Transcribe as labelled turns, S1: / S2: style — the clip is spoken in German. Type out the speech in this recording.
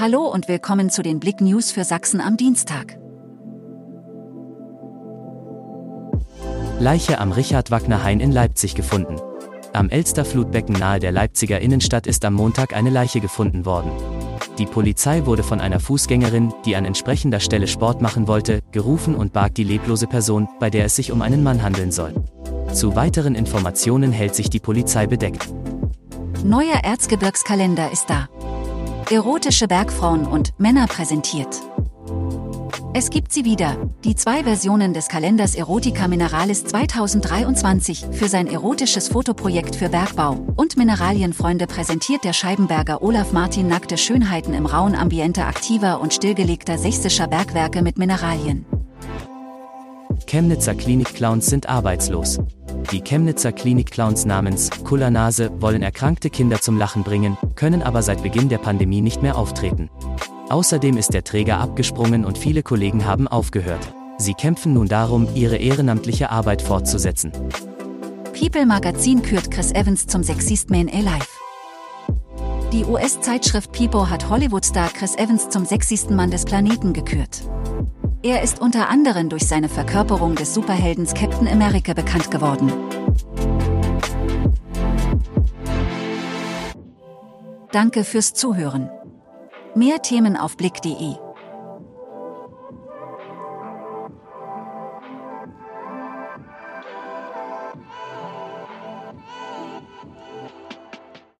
S1: Hallo und willkommen zu den Blick News für Sachsen am Dienstag.
S2: Leiche am Richard-Wagner-Hain in Leipzig gefunden. Am Elsterflutbecken nahe der Leipziger Innenstadt ist am Montag eine Leiche gefunden worden. Die Polizei wurde von einer Fußgängerin, die an entsprechender Stelle Sport machen wollte, gerufen und barg die leblose Person, bei der es sich um einen Mann handeln soll. Zu weiteren Informationen hält sich die Polizei bedeckt.
S1: Neuer Erzgebirgskalender ist da. Erotische Bergfrauen und Männer präsentiert. Es gibt sie wieder, die zwei Versionen des Kalenders Erotica Mineralis 2023 für sein erotisches Fotoprojekt für Bergbau und Mineralienfreunde präsentiert der Scheibenberger Olaf Martin nackte Schönheiten im rauen Ambiente aktiver und stillgelegter sächsischer Bergwerke mit Mineralien.
S2: Chemnitzer Klinikclowns sind arbeitslos. Die Chemnitzer Klinikclowns namens Kullernase wollen erkrankte Kinder zum Lachen bringen, können aber seit Beginn der Pandemie nicht mehr auftreten. Außerdem ist der Träger abgesprungen und viele Kollegen haben aufgehört. Sie kämpfen nun darum, ihre ehrenamtliche Arbeit fortzusetzen.
S1: People Magazin kürt Chris Evans zum Sexist Man Alive. Die US-Zeitschrift People hat Hollywood-Star Chris Evans zum sexiesten Mann des Planeten gekürt. Er ist unter anderem durch seine Verkörperung des Superheldens Captain America bekannt geworden. Danke fürs Zuhören. Mehr Themen auf blick.de